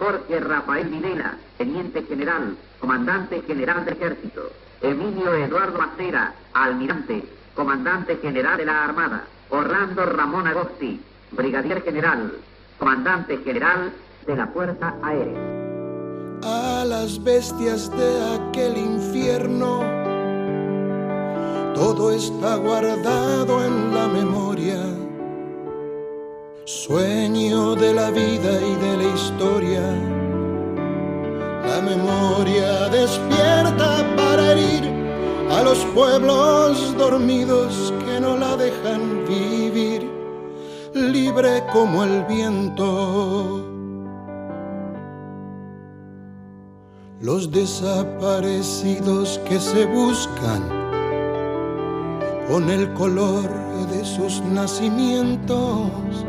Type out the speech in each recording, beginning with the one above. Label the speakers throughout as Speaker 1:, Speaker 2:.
Speaker 1: Jorge Rafael Videla, Teniente General, Comandante General del Ejército. Emilio Eduardo Macera, Almirante, Comandante General de la Armada. Orlando Ramón Agosti, Brigadier General, Comandante General de la Fuerza Aérea.
Speaker 2: A las bestias de aquel infierno, todo está guardado en la memoria sueño de la vida y de la historia. La memoria despierta para herir a los pueblos dormidos que no la dejan vivir, libre como el viento. Los desaparecidos que se buscan con el color de sus nacimientos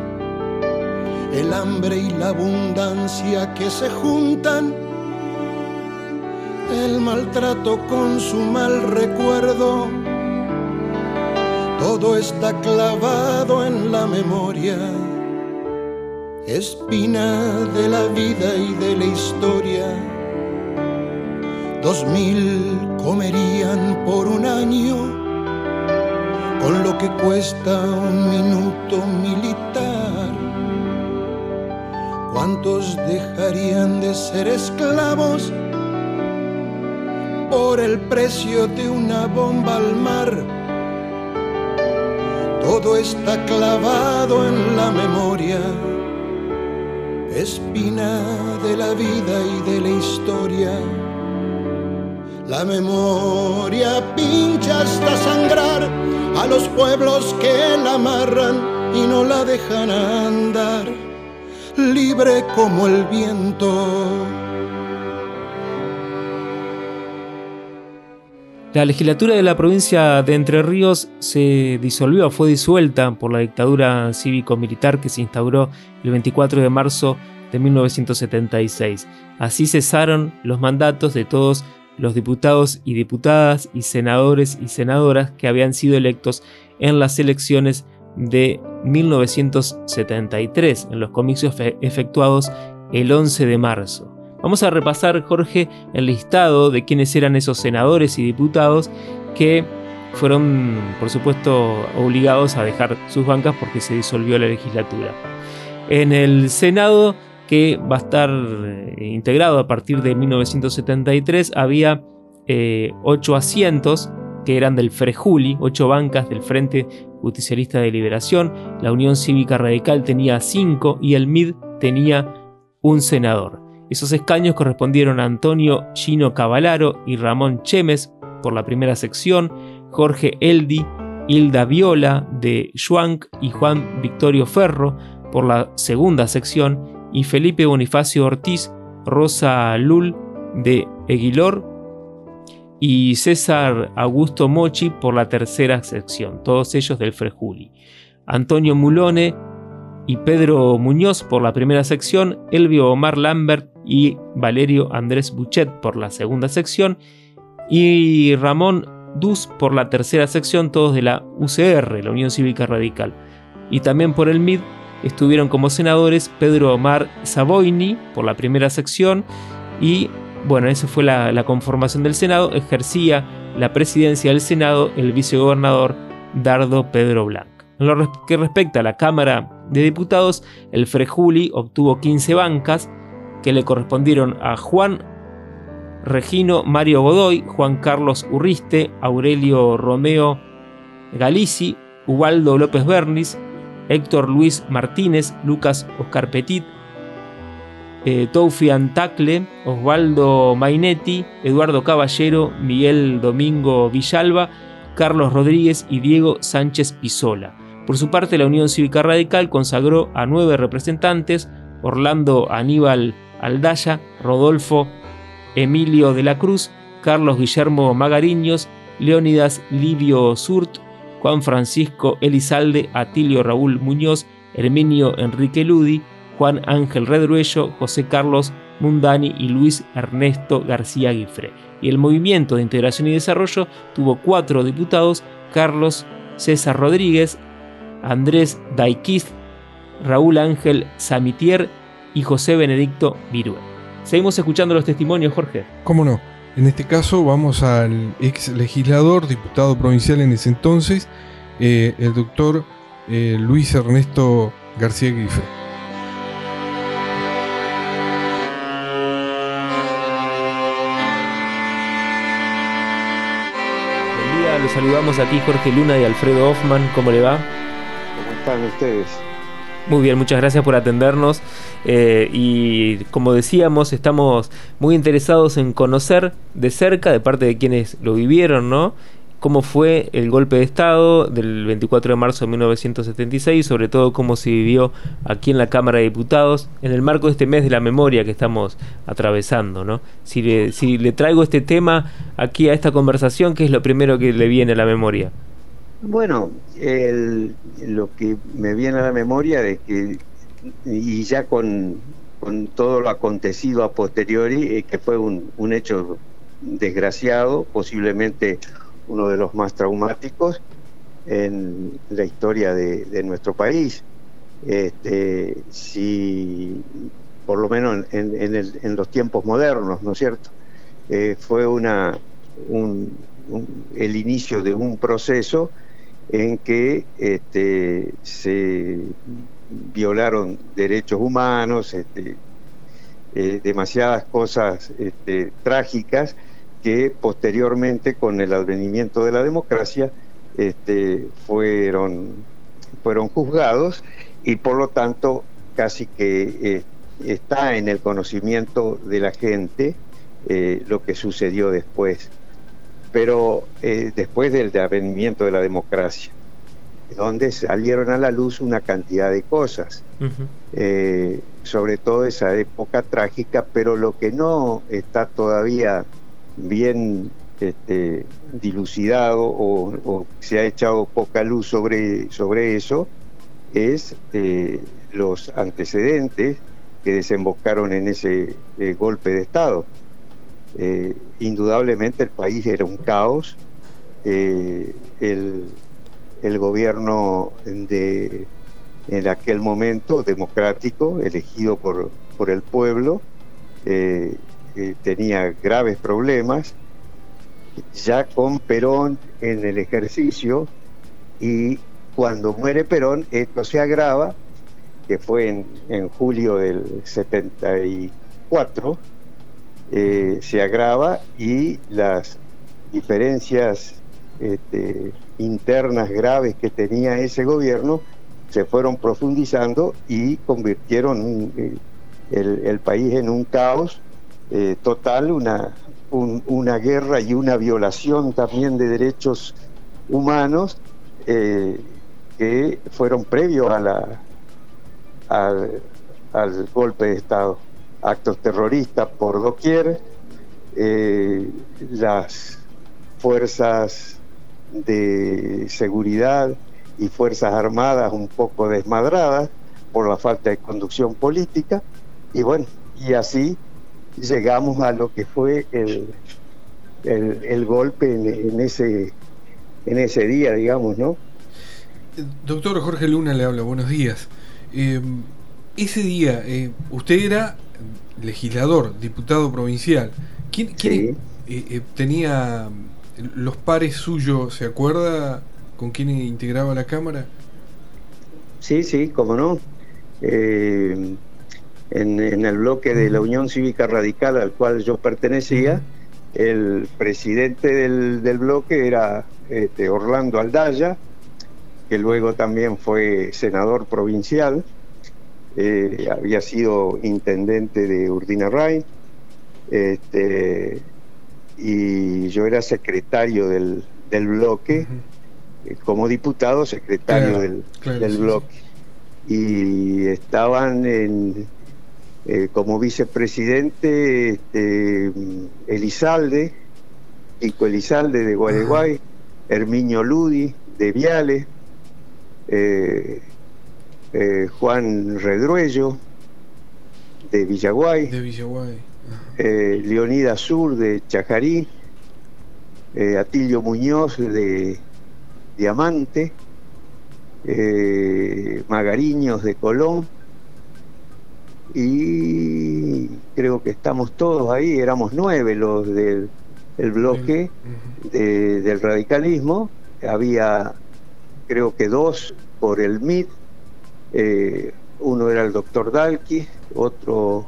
Speaker 2: el hambre y la abundancia que se juntan, el maltrato con su mal recuerdo, todo está clavado en la memoria, espina de la vida y de la historia. Dos mil comerían por un año con lo que cuesta un minuto militar ¿Cuántos dejarían de ser esclavos por el precio de una bomba al mar? Todo está clavado en la memoria, espina de la vida y de la historia. La memoria pincha hasta sangrar a los pueblos que la amarran y no la dejan andar libre como el viento.
Speaker 3: La legislatura de la provincia de Entre Ríos se disolvió, fue disuelta por la dictadura cívico-militar que se instauró el 24 de marzo de 1976. Así cesaron los mandatos de todos los diputados y diputadas y senadores y senadoras que habían sido electos en las elecciones de 1973, en los comicios efectuados el 11 de marzo. Vamos a repasar, Jorge, el listado de quienes eran esos senadores y diputados que fueron, por supuesto, obligados a dejar sus bancas porque se disolvió la legislatura. En el Senado, que va a estar eh, integrado a partir de 1973, había eh, ocho asientos que eran del Frejuli, ocho bancas del Frente Justicialista de Liberación, la Unión Cívica Radical tenía cinco y el MID tenía un senador. Esos escaños correspondieron a Antonio Gino Cavalaro y Ramón Chemes por la primera sección, Jorge Eldi, Hilda Viola de Schwank y Juan Victorio Ferro por la segunda sección y Felipe Bonifacio Ortiz, Rosa Lul de Eguilor y César Augusto Mochi por la tercera sección, todos ellos del Frejuli. Antonio Mulone y Pedro Muñoz por la primera sección, Elvio Omar Lambert y Valerio Andrés Buchet por la segunda sección y Ramón Dus por la tercera sección, todos de la UCR, la Unión Cívica Radical. Y también por el MID estuvieron como senadores Pedro Omar Savoini por la primera sección y bueno, esa fue la, conformación del Senado. Ejercía la presidencia del Senado el vicegobernador Dardo Pedro Blanc. En lo que respecta a la Cámara de Diputados, el Frejuli obtuvo 15 bancas que le correspondieron a Juan Regino Mario Godoy, Juan Carlos Urriste, Aurelio Romeo Galici, Ubaldo López Bernis, Héctor Luis Martínez, Lucas Oscar Petit, eh, Toufian Tacle, Osvaldo Mainetti, Eduardo Caballero, Miguel Domingo Villalba, Carlos Rodríguez y Diego Sánchez Pisola. Por su parte, la Unión Cívica Radical consagró a nueve representantes, Orlando Aníbal Aldaya, Rodolfo Emilio de la Cruz, Carlos Guillermo Magariños, Leónidas Livio Surt, Juan Francisco Elizalde, Atilio Raúl Muñoz, Herminio Enrique Ludi, Juan Ángel Redruello, José Carlos Mundani y Luis Ernesto García Guifre. Y el Movimiento de Integración y Desarrollo tuvo cuatro diputados, Carlos César Rodríguez, Andrés Daiquiz, Raúl Ángel Samitier y José Benedicto Virue. Seguimos escuchando los testimonios, Jorge.
Speaker 4: ¿Cómo no? En este caso vamos al ex legislador, diputado provincial en ese entonces, eh, el doctor eh, Luis Ernesto García Grife.
Speaker 3: Los saludamos aquí Jorge Luna y Alfredo Hoffman. ¿Cómo le va?
Speaker 5: ¿Cómo están ustedes?
Speaker 3: Muy bien, muchas gracias por atendernos. Eh, y como decíamos, estamos muy interesados en conocer de cerca, de parte de quienes lo vivieron, ¿no? Cómo fue el golpe de Estado del 24 de marzo de 1976, sobre todo cómo se vivió aquí en la Cámara de Diputados, en el marco de este mes de la memoria que estamos atravesando, ¿no? Si le, traigo este tema aquí a esta conversación, ¿qué es lo primero que le viene a la memoria?
Speaker 5: Bueno, el, lo que me viene a la memoria es que, y ya con, todo lo acontecido a posteriori, que fue un, hecho desgraciado, posiblemente uno de los más traumáticos en la historia de, nuestro país. Este, si, por lo menos en, los tiempos modernos, ¿no es cierto? Eh, fue una, un, un, el inicio de un proceso en que este, se violaron derechos humanos, este, eh, demasiadas cosas trágicas que posteriormente con el advenimiento de la democracia este, fueron, fueron juzgados y por lo tanto casi que eh, está en el conocimiento de la gente eh, lo que sucedió después pero eh, después del advenimiento de la democracia, donde salieron a la luz una cantidad de cosas, uh -huh. sobre todo esa época trágica, pero lo que no está todavía bien este, dilucidado o, se ha echado poca luz sobre, sobre eso es eh, los antecedentes que desembocaron en ese eh, golpe de Estado. Eh, indudablemente el país era un caos, el, el, gobierno de en aquel momento democrático, elegido por, por el pueblo, eh, tenía graves problemas, ya con Perón en el ejercicio, y cuando muere Perón, esto se agrava, que fue en, en julio del 74, eh, se agrava y las diferencias este, internas graves que tenía ese gobierno se fueron profundizando y convirtieron eh, el, país en un caos eh, total, una, un, una guerra y una violación también de derechos humanos eh, que fueron previos a la, al, al golpe de Estado. Actos terroristas por doquier, eh, las fuerzas de seguridad y fuerzas armadas un poco desmadradas por la falta de conducción política y bueno, y así llegamos a lo que fue el, el, el golpe en, en, ese en ese día, digamos, ¿no?
Speaker 4: Doctor Jorge Luna le habla, buenos días. Eh, ese día, eh, usted era legislador, diputado provincial. ¿Quién, quién sí. eh, eh, tenía los pares suyos? ¿Se acuerda con quién integraba la Cámara?
Speaker 5: Sí, sí, cómo no. Eh, en, en, el bloque de la Unión Cívica Radical al cual yo pertenecía, el presidente del, del bloque era este, Orlando Aldaya, que luego también fue senador provincial eh, había sido intendente de Urdinarray, este, y yo era secretario del, del bloque, uh -huh. como diputado secretario claro, del, claro, del, bloque. Sí. Y estaban en, eh, como vicepresidente este, Elizalde, Pico Elizalde de Gualeguay, Herminio Ludi de Viale, eh, eh, Juan Redruello de Villaguay,
Speaker 4: De Villaguay. Ajá.
Speaker 5: eh, Leonida Sur de Chajarí, eh, Atilio Muñoz de Diamante, Magariños de Colón, y creo que estamos todos ahí, éramos nueve los del el bloque de- del radicalismo, había creo que dos por el MIT, eh, uno era el doctor Dalki, otro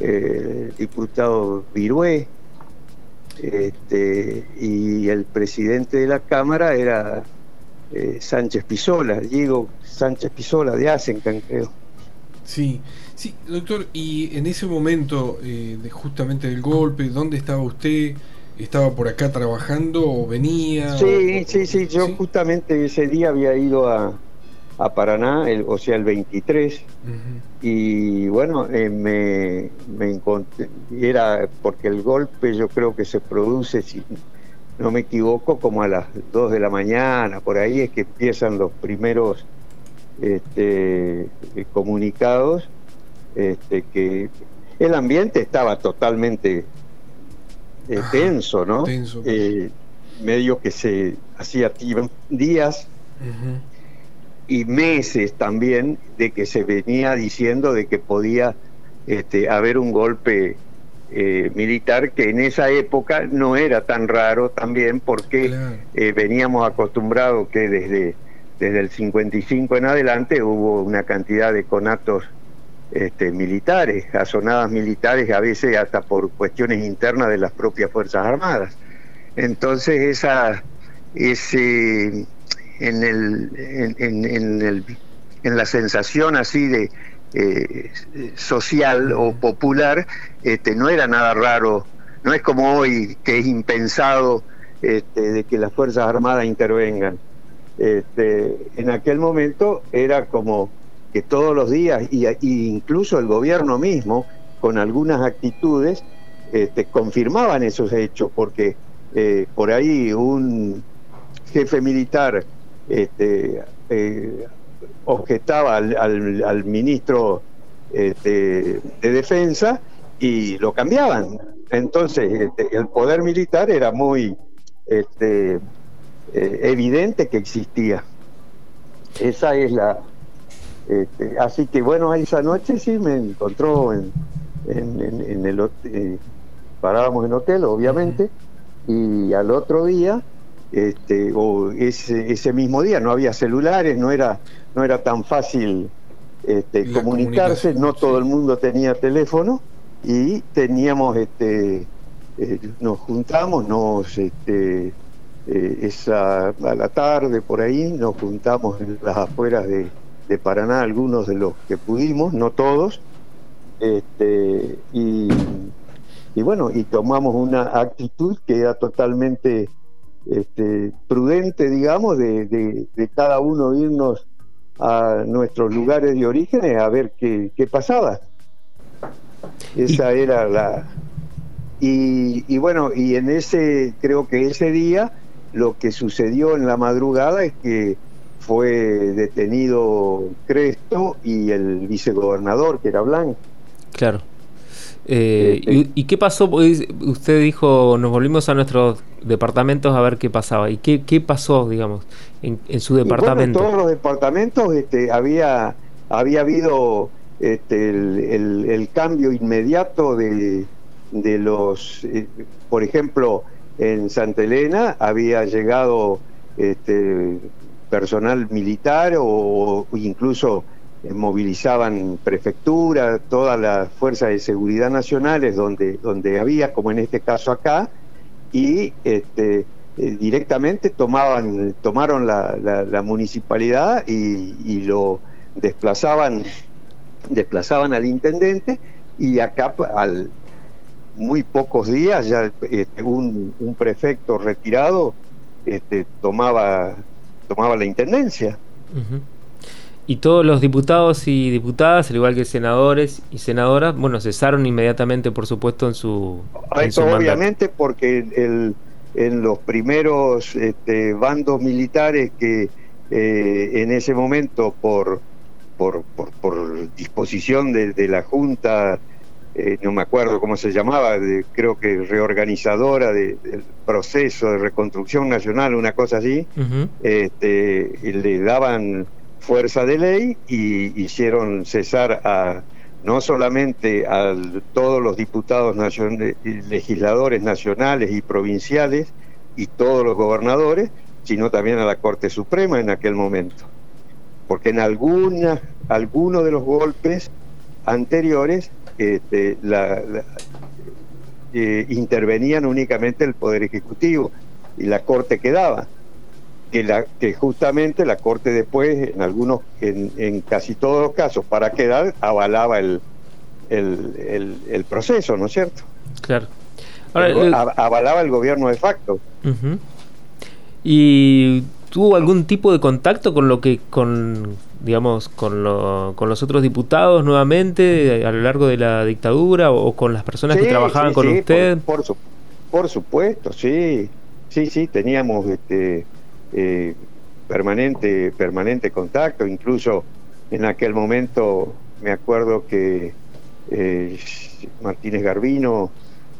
Speaker 5: eh, el diputado Virué, este, y el presidente de la Cámara era eh, Sánchez Pisola, Diego Sánchez Pisola de Asencan, creo.
Speaker 4: Sí, sí, doctor, y en ese momento eh, de justamente del golpe, ¿dónde estaba usted? ¿Estaba por acá trabajando o venía?
Speaker 5: Sí,
Speaker 4: o-
Speaker 5: sí, sí, yo
Speaker 4: ¿Sí?
Speaker 5: justamente ese día había ido a, a Paraná, el- o sea, el 23,
Speaker 4: Ujú.
Speaker 5: y bueno, eh, me, me encontré, era porque el golpe yo creo que se produce, si no me equivoco, como a las 2 de la mañana, por ahí es que empiezan los primeros este, eh, comunicados, este, que el ambiente estaba totalmente eh, tenso, ¿no?
Speaker 4: tenso.
Speaker 5: Eh, medio que se hacía días y meses también de que se venía diciendo de que podía este, haber un golpe eh, militar que en esa época no era tan raro también porque
Speaker 4: Claro.
Speaker 5: veníamos acostumbrados que desde, desde el 55 en adelante hubo una cantidad de conatos este, militares, asonadas militares, a veces hasta por cuestiones internas de las propias Fuerzas Armadas. Entonces esa, ese, en, el, en, en- en el, en la sensación así de eh, social o popular, este, no era nada raro, no es como hoy que es impensado este, de que las Fuerzas Armadas intervengan. Este, en aquel momento era como que todos los días, y, incluso el gobierno mismo, con algunas actitudes, este, confirmaban esos hechos, porque eh, por ahí un jefe militar este, eh, objetaba al, ministro de defensa y lo cambiaban. Entonces, el poder militar era muy eh, evidente que existía. Esa es la... este, así que bueno, esa noche sí me encontró en, en, en- en el hotel, eh, parábamos en hotel, obviamente, y al otro día, este, o ese, ese mismo día, no había celulares, no era, no era tan fácil este, comunicarse, no todo
Speaker 4: sí.
Speaker 5: el mundo tenía teléfono y teníamos, este, eh, nos juntamos, nos, este, eh, esa, a la tarde por ahí, nos juntamos en las afueras de, de Paraná, algunos de los que pudimos, no todos, este, y, y bueno, y tomamos una actitud que era totalmente este, prudente, digamos, de, de- de cada uno irnos a nuestros lugares de orígenes a ver qué, qué pasaba. Esa era la... Y, y bueno, y en ese, creo que ese día, lo que sucedió en la madrugada es que fue detenido Cresto y el vicegobernador, que era Blanco.
Speaker 3: Claro. Eh,
Speaker 5: Este-
Speaker 3: ¿y, y qué pasó? Usted dijo, nos volvimos a nuestros departamentos a ver qué pasaba. ¿Y qué, qué pasó, digamos, en, en su
Speaker 5: bueno,
Speaker 3: departamento?
Speaker 5: en todos los departamentos este, había, había habido este, el, el- el cambio inmediato de, de los, eh, por ejemplo, en Santa Elena había llegado este, personal militar o, incluso eh, movilizaban prefectura, todas las fuerzas de seguridad nacionales donde, donde había, como en este caso acá, y este, eh, directamente tomaban, tomaron la, municipalidad y, y lo desplazaban, desplazaban al intendente y acá al muy pocos días ya este, un, un prefecto retirado este, tomaba, tomaba la intendencia.
Speaker 3: Y todos los diputados y diputadas, al igual que senadores y senadoras, bueno, cesaron inmediatamente, por supuesto, en su.
Speaker 5: Esto obviamente porque el, en los primeros este, bandos militares que eh, en ese momento, por, por, por, disposición de, la Junta, eh, no me acuerdo cómo se llamaba, creo que reorganizadora del proceso de reconstrucción nacional, una cosa así, este, le daban fuerza de ley y hicieron cesar a no solamente a todos los diputados legisladores nacionales y provinciales y todos los gobernadores, sino también a la Corte Suprema en aquel momento. Porque en alguna, algunos de los golpes anteriores este, eh, intervenían únicamente el Poder Ejecutivo y la Corte quedaba que, la, que justamente la Corte después, en algunos, en, casi todos los casos, para quedar, avalaba el, el, proceso, ¿no es cierto?
Speaker 3: Claro.
Speaker 5: avalaba el gobierno de facto.
Speaker 3: ¿Y tuvo algún tipo de contacto con lo que, con, digamos, con, lo, con los otros diputados nuevamente a lo largo de la dictadura o, con las personas que trabajaban con usted?
Speaker 5: Por, por, supuesto, sí. Sí, sí, teníamos este, eh, permanente, permanente contacto, incluso en aquel momento me acuerdo que eh, Martínez Garbino,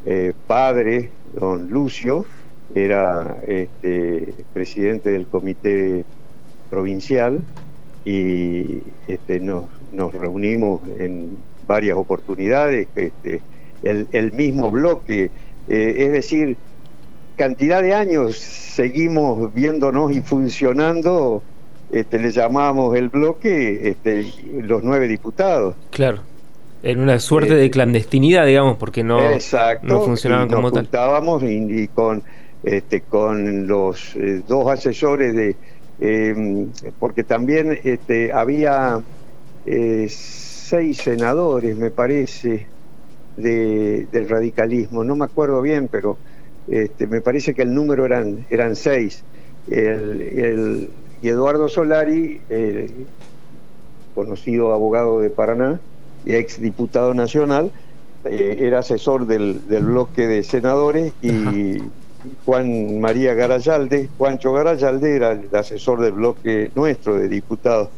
Speaker 5: eh, padre, don Lucio, era este, presidente del comité provincial y este, nos, nos reunimos en varias oportunidades, este, el, el mismo bloque, es decir, cantidad de años seguimos viéndonos y funcionando, este, le llamamos el bloque este, los nueve diputados.
Speaker 3: Claro, en una suerte de eh, clandestinidad, digamos, porque no, no funcionaban como
Speaker 5: tal. Estábamos y, con, este, con los eh, dos asesores de... Em, porque también este, había eh, seis senadores, me parece, de, del radicalismo, no me acuerdo bien, pero este, me parece que el número eran, eran seis. El, y Eduardo Solari, conocido abogado de Paraná y ex diputado nacional, eh, era asesor del, bloque de senadores y Juan María Garayalde, Juancho Garayalde era el asesor del bloque nuestro de diputados.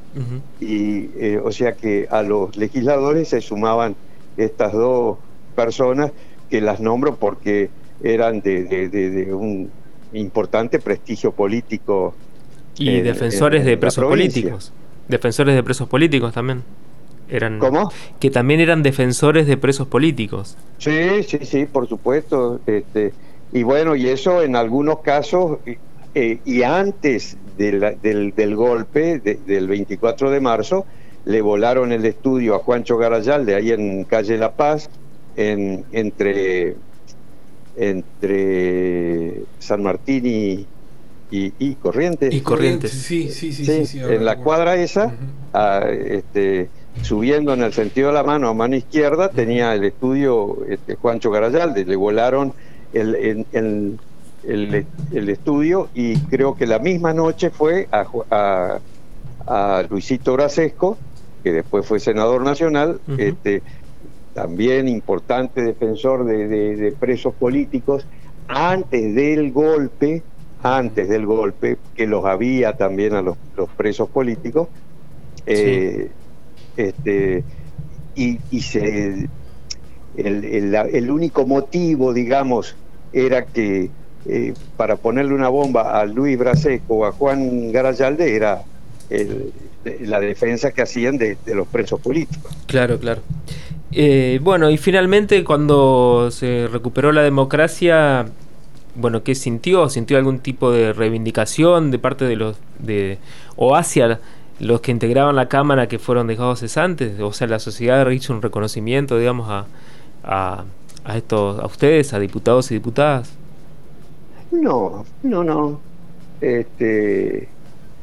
Speaker 5: Y eh, o sea que a los legisladores se sumaban estas dos personas que las nombro porque eran de, un importante prestigio político.
Speaker 3: Y defensores de presos políticos. Defensores de presos políticos también. Eran,
Speaker 5: ¿Cómo?
Speaker 3: Que también eran defensores de presos políticos.
Speaker 5: Sí, sí, sí, por supuesto. Este, y bueno, y eso en algunos casos, eh, y antes del, del, golpe del 24 de marzo, le volaron el estudio a Juancho Garayalde ahí en calle La Paz, en, entre entre San Martín y, y, Corrientes.
Speaker 3: Y Corrientes,
Speaker 4: sí, sí, sí. sí,
Speaker 5: en la cuadra esa, este, subiendo en el sentido de la mano a mano izquierda, tenía el estudio este, Juancho Garayalde. Le volaron el, el, el, estudio y creo que la misma noche fue a, a, a Luisito Brasesco, que después fue senador nacional, este, también importante defensor de, presos políticos, antes del golpe, antes del golpe, que los había también a los, presos políticos, eh, este, y, se, el, único motivo, digamos, era que eh, para ponerle una bomba a Luis Braseco o a Juan Garayalde era la defensa que hacían de los presos políticos.
Speaker 3: Claro, claro. Eh, bueno, y finalmente cuando se recuperó la democracia, bueno, ¿qué sintió? ¿Sintió algún tipo de reivindicación de parte de los de o hacia los que integraban la cámara que fueron dejados cesantes? O sea, la sociedad hizo un reconocimiento, digamos, a, a, a estos, a ustedes, a diputados y diputadas.
Speaker 5: No, no, no. Este,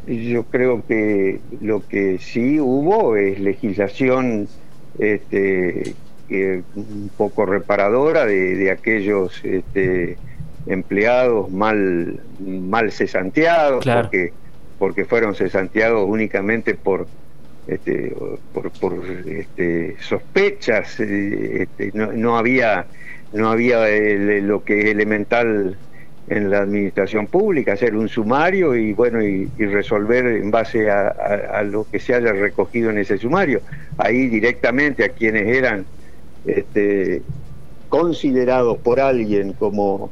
Speaker 5: yo creo que lo que sí hubo es legislación este, un poco reparadora de, aquellos este, empleados mal, mal cesanteados, porque, porque fueron cesanteados únicamente por, este, por, este, sospechas, eh, este, no, había, no había lo que es elemental en la administración pública, hacer un sumario y bueno y, resolver en base a, lo que se haya recogido en ese sumario. Ahí directamente a quienes eran este, considerados por alguien como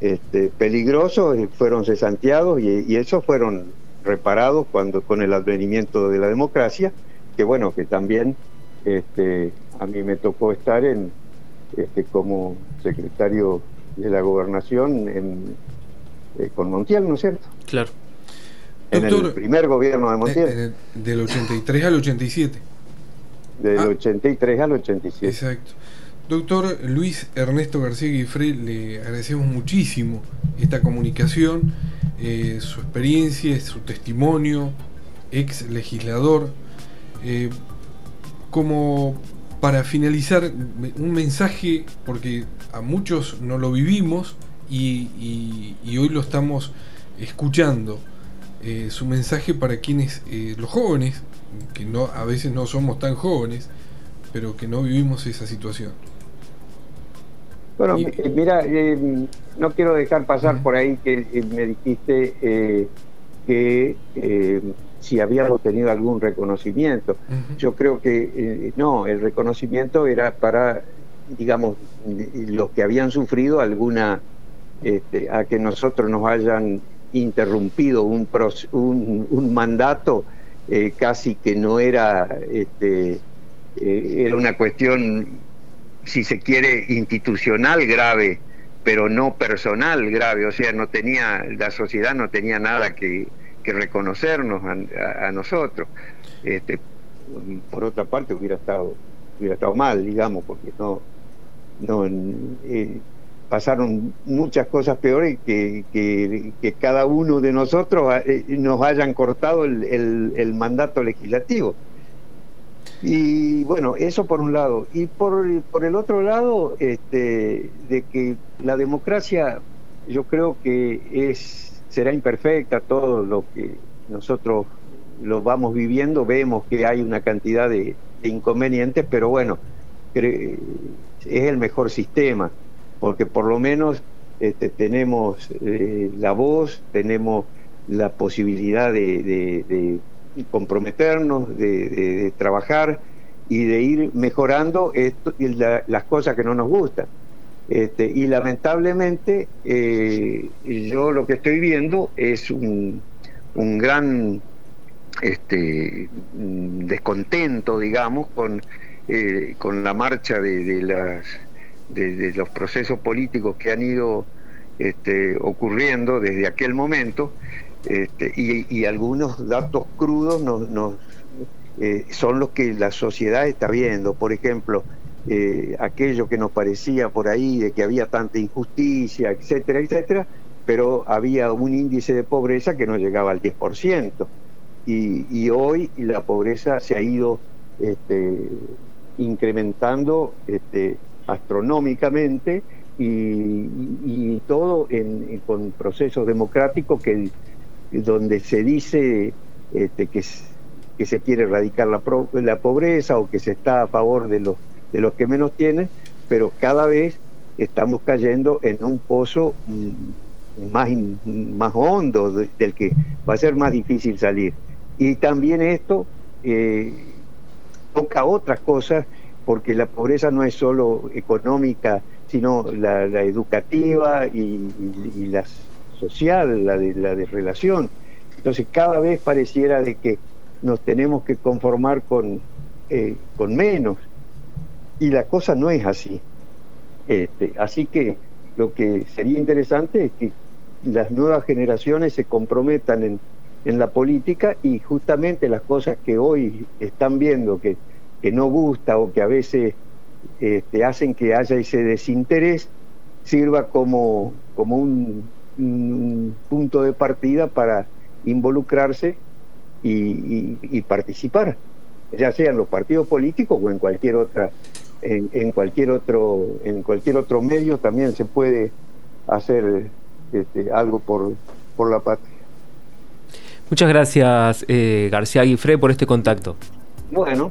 Speaker 5: este, peligrosos eh, fueron cesanteados y, y esos fueron reparados cuando con el advenimiento de la democracia, que bueno, que también este, a mí me tocó estar en este, como secretario de la gobernación en, eh, con Montiel, ¿no es cierto?
Speaker 3: Claro.
Speaker 5: En el primer gobierno de Montiel.
Speaker 4: Eh, del 83 al 87.
Speaker 5: Del 83 ah. al 87.
Speaker 4: Exacto. Doctor Luis Ernesto García Guifré, le agradecemos muchísimo esta comunicación, eh, su experiencia, su testimonio, ex legislador. Eh, como para finalizar, un mensaje, porque a muchos no lo vivimos y, hoy lo estamos escuchando. Eh, su mensaje para quienes, los jóvenes, que no, a veces no somos tan jóvenes, pero que no vivimos esa situación.
Speaker 5: Bueno, eh, mira, eh, no quiero dejar pasar por ahí que eh, me dijiste que si habíamos tenido algún reconocimiento. Yo creo que no, el reconocimiento era para, digamos, los que habían sufrido alguna, este, a que nosotros nos hayan interrumpido un, un, un mandato casi que no era, este, era una cuestión si se quiere, institucional grave, pero no personal grave, o sea, no tenía, la sociedad no tenía nada que, reconocernos a, nosotros. Este, por otra parte hubiera estado, hubiera estado mal, digamos, porque no, no eh, pasaron muchas cosas peores que, que, cada uno de nosotros eh, nos hayan cortado el mandato legislativo. Y bueno, eso por un lado. Y por, por el otro lado, este, de que la democracia yo creo que es será imperfecta, todo lo que nosotros lo vamos viviendo, vemos que hay una cantidad de, inconvenientes, pero bueno, es el mejor sistema, porque por lo menos este, tenemos eh, la voz, tenemos la posibilidad de comprometernos, de, trabajar y de ir mejorando las cosas que no nos gustan. Este, y lamentablemente eh, yo lo que estoy viendo es un, un gran este, descontento, digamos, con, eh, con la marcha de, los procesos políticos que han ido este, ocurriendo desde aquel momento este, y, algunos datos crudos nos, eh, son los que la sociedad está viendo. Por ejemplo, eh, aquello que nos parecía por ahí de que había tanta injusticia, etcétera, etcétera, pero había un índice de pobreza que no llegaba al 10%. Y, y hoy la pobreza se ha ido este, incrementando este, astronómicamente y, todo con procesos democráticos que donde se dice este, que, se quiere erradicar la, la pobreza o que se está a favor de los, de los que menos tienen, pero cada vez estamos cayendo en un pozo mm, más, más hondo del que va a ser más difícil salir. Y también esto eh, toca otras cosas, porque la pobreza no es solo económica, sino la, educativa y, y las social, la de, la de relación. Entonces cada vez pareciera de que nos tenemos que conformar con, eh, con menos. Y la cosa no es así. Este, así que lo que sería interesante es que las nuevas generaciones se comprometan en, en la política y justamente las cosas que hoy están viendo que, que no gusta o que a veces este, hacen que haya ese desinterés, sirva como, como un, un punto de partida para involucrarse y, participar, ya sea en los partidos políticos o en cualquier otra, en, cualquier otro, en cualquier otro medio también se puede hacer este, algo por, por la patria.
Speaker 3: Muchas gracias, eh, García Aguifré, por este contacto.
Speaker 5: Bueno,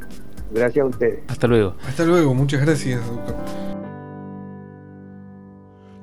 Speaker 5: gracias a ustedes.
Speaker 3: Hasta luego.
Speaker 4: Hasta luego, muchas gracias, doctor.